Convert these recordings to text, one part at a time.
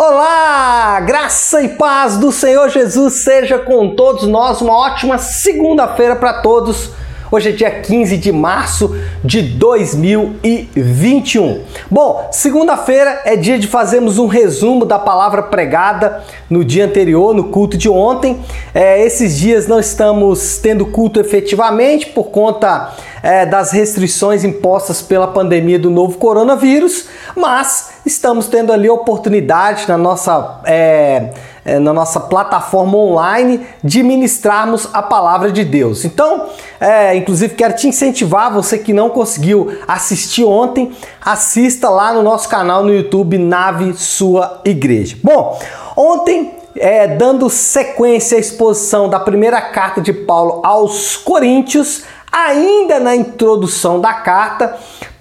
Olá, graça e paz do Senhor Jesus seja com todos nós. Uma ótima segunda-feira para todos. Hoje é dia 15 de março de 2021. Bom, segunda-feira é dia de fazermos um resumo da palavra pregada no dia anterior, no culto de ontem. É, esses dias não estamos tendo culto efetivamente por conta é, das restrições impostas pela pandemia do novo coronavírus, mas estamos tendo ali a oportunidade na nossa, é, é, na nossa plataforma online de ministrarmos a palavra de Deus. Então, é, inclusive, quero te incentivar, você que não conseguiu assistir ontem, assista lá no nosso canal no YouTube Nave Sua Igreja. Bom, ontem é, dando sequência à exposição da primeira carta de Paulo aos Coríntios, Ainda na introdução da carta,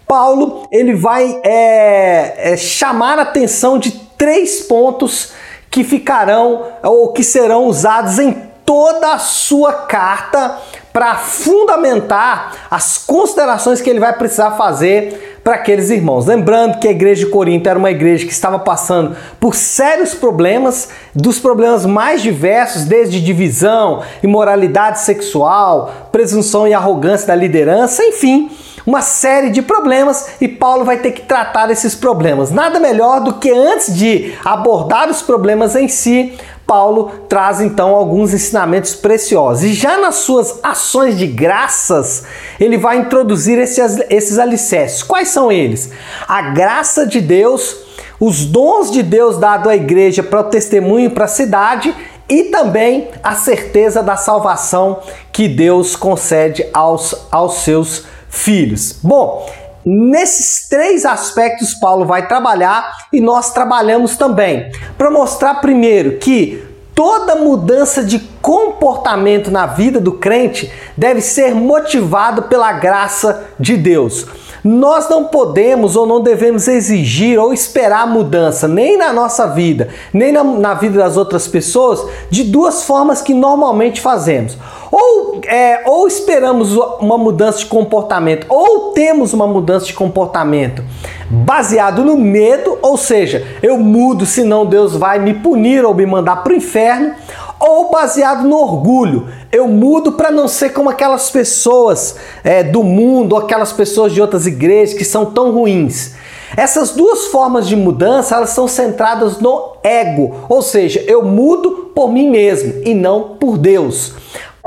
Paulo ele vai é, é, chamar a atenção de três pontos que ficarão ou que serão usados em toda a sua carta para fundamentar as considerações que ele vai precisar fazer para aqueles irmãos. Lembrando que a igreja de Corinto era uma igreja que estava passando por sérios problemas, dos problemas mais diversos, desde divisão, imoralidade sexual, presunção e arrogância da liderança, enfim, uma série de problemas e Paulo vai ter que tratar esses problemas. Nada melhor do que antes de abordar os problemas em si, Paulo traz então alguns ensinamentos preciosos. E já nas suas ações de graças, ele vai introduzir esses, esses alicerces. Quais são eles? A graça de Deus, os dons de Deus dado à igreja para o testemunho para a cidade e também a certeza da salvação que Deus concede aos, aos seus filhos. Bom, Nesses três aspectos, Paulo vai trabalhar e nós trabalhamos também para mostrar primeiro que toda mudança de comportamento na vida do crente deve ser motivado pela graça de Deus. Nós não podemos ou não devemos exigir ou esperar mudança, nem na nossa vida, nem na, na vida das outras pessoas, de duas formas que normalmente fazemos. Ou, é, ou esperamos uma mudança de comportamento, ou temos uma mudança de comportamento baseado no medo, ou seja, eu mudo, senão Deus vai me punir ou me mandar para o inferno, ou baseado no orgulho. Eu mudo para não ser como aquelas pessoas é, do mundo, ou aquelas pessoas de outras igrejas que são tão ruins. Essas duas formas de mudança, elas são centradas no ego, ou seja, eu mudo por mim mesmo e não por Deus.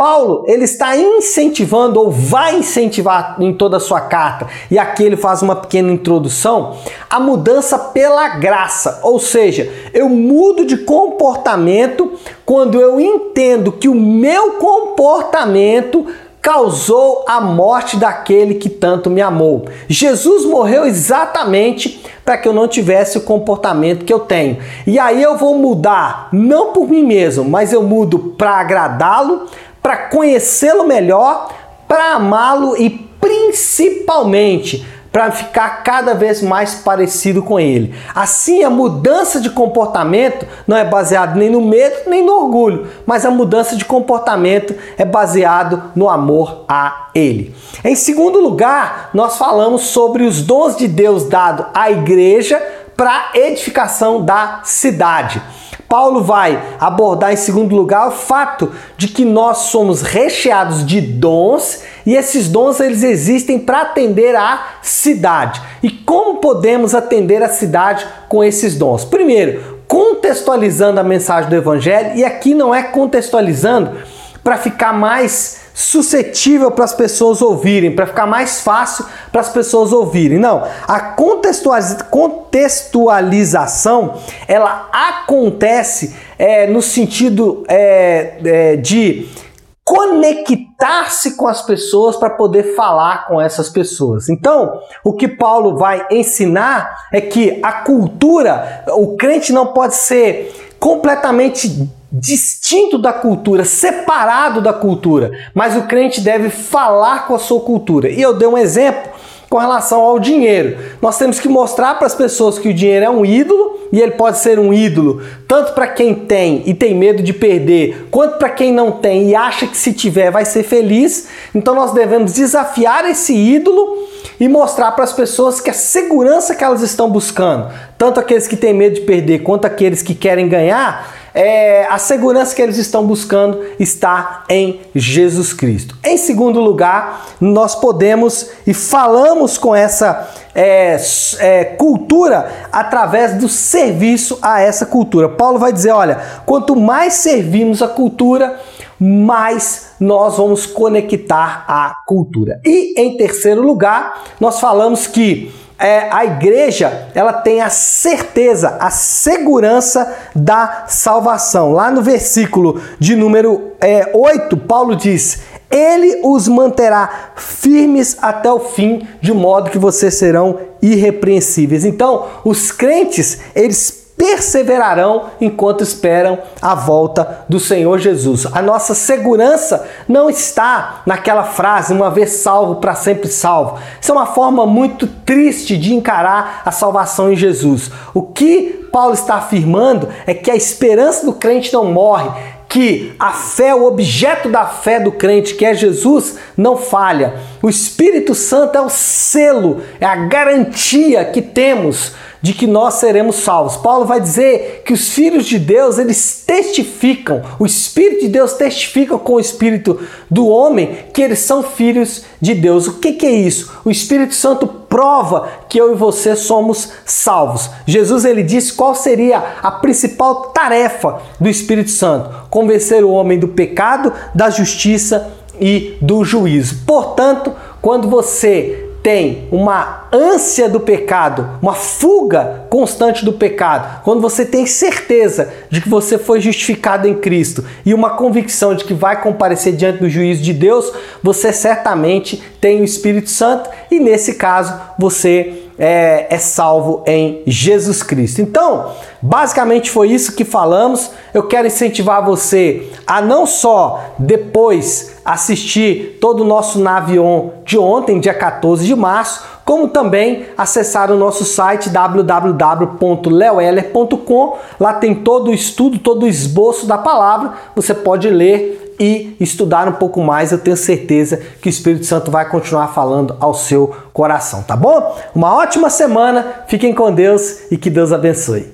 Paulo, ele está incentivando ou vai incentivar em toda a sua carta, e aqui ele faz uma pequena introdução, a mudança pela graça, ou seja, eu mudo de comportamento quando eu entendo que o meu comportamento causou a morte daquele que tanto me amou. Jesus morreu exatamente para que eu não tivesse o comportamento que eu tenho. E aí eu vou mudar, não por mim mesmo, mas eu mudo para agradá-lo, para conhecê-lo melhor, para amá-lo e principalmente para ficar cada vez mais parecido com ele. Assim, a mudança de comportamento não é baseada nem no medo nem no orgulho, mas a mudança de comportamento é baseado no amor a ele. Em segundo lugar, nós falamos sobre os dons de Deus dado à igreja para edificação da cidade. Paulo vai abordar em segundo lugar o fato de que nós somos recheados de dons e esses dons eles existem para atender a cidade. E como podemos atender a cidade com esses dons? Primeiro, contextualizando a mensagem do evangelho, e aqui não é contextualizando para ficar mais suscetível para as pessoas ouvirem, para ficar mais fácil para as pessoas ouvirem. Não, a contextualização ela acontece é, no sentido é, é, de conectar-se com as pessoas para poder falar com essas pessoas. Então, o que Paulo vai ensinar é que a cultura, o crente não pode ser completamente distinto da cultura, separado da cultura, mas o crente deve falar com a sua cultura. E eu dei um exemplo com relação ao dinheiro. Nós temos que mostrar para as pessoas que o dinheiro é um ídolo e ele pode ser um ídolo tanto para quem tem e tem medo de perder, quanto para quem não tem e acha que se tiver vai ser feliz. Então nós devemos desafiar esse ídolo e mostrar para as pessoas que a segurança que elas estão buscando, tanto aqueles que têm medo de perder quanto aqueles que querem ganhar, é, a segurança que eles estão buscando está em Jesus Cristo. Em segundo lugar, nós podemos e falamos com essa é, é, cultura através do serviço a essa cultura. Paulo vai dizer: olha, quanto mais servimos a cultura, mais nós vamos conectar a cultura. E em terceiro lugar, nós falamos que é, a igreja ela tem a certeza, a segurança da salvação. Lá no versículo de número é, 8, Paulo diz: Ele os manterá firmes até o fim, de modo que vocês serão irrepreensíveis. Então, os crentes, eles perseverarão enquanto esperam a volta do Senhor Jesus. A nossa segurança não está naquela frase, uma vez salvo, para sempre salvo. Isso é uma forma muito triste de encarar a salvação em Jesus. O que Paulo está afirmando é que a esperança do crente não morre, que a fé, o objeto da fé do crente, que é Jesus, não falha. O Espírito Santo é o selo, é a garantia que temos de que nós seremos salvos. Paulo vai dizer que os filhos de Deus, eles testificam, o Espírito de Deus testifica com o Espírito do homem que eles são filhos de Deus. O que, que é isso? O Espírito Santo prova que eu e você somos salvos. Jesus ele disse qual seria a principal tarefa do Espírito Santo: convencer o homem do pecado, da justiça e do juízo. Portanto, quando você tem uma ânsia do pecado, uma fuga constante do pecado, quando você tem certeza de que você foi justificado em Cristo e uma convicção de que vai comparecer diante do juízo de Deus, você certamente tem o Espírito Santo e nesse caso você é, é salvo em Jesus Cristo. Então, basicamente foi isso que falamos. Eu quero incentivar você a não só depois assistir todo o nosso Navion de ontem, dia 14 de março, como também acessar o nosso site www.leoeller.com. Lá tem todo o estudo, todo o esboço da palavra. Você pode ler e estudar um pouco mais, eu tenho certeza que o Espírito Santo vai continuar falando ao seu coração, tá bom? Uma ótima semana, fiquem com Deus e que Deus abençoe.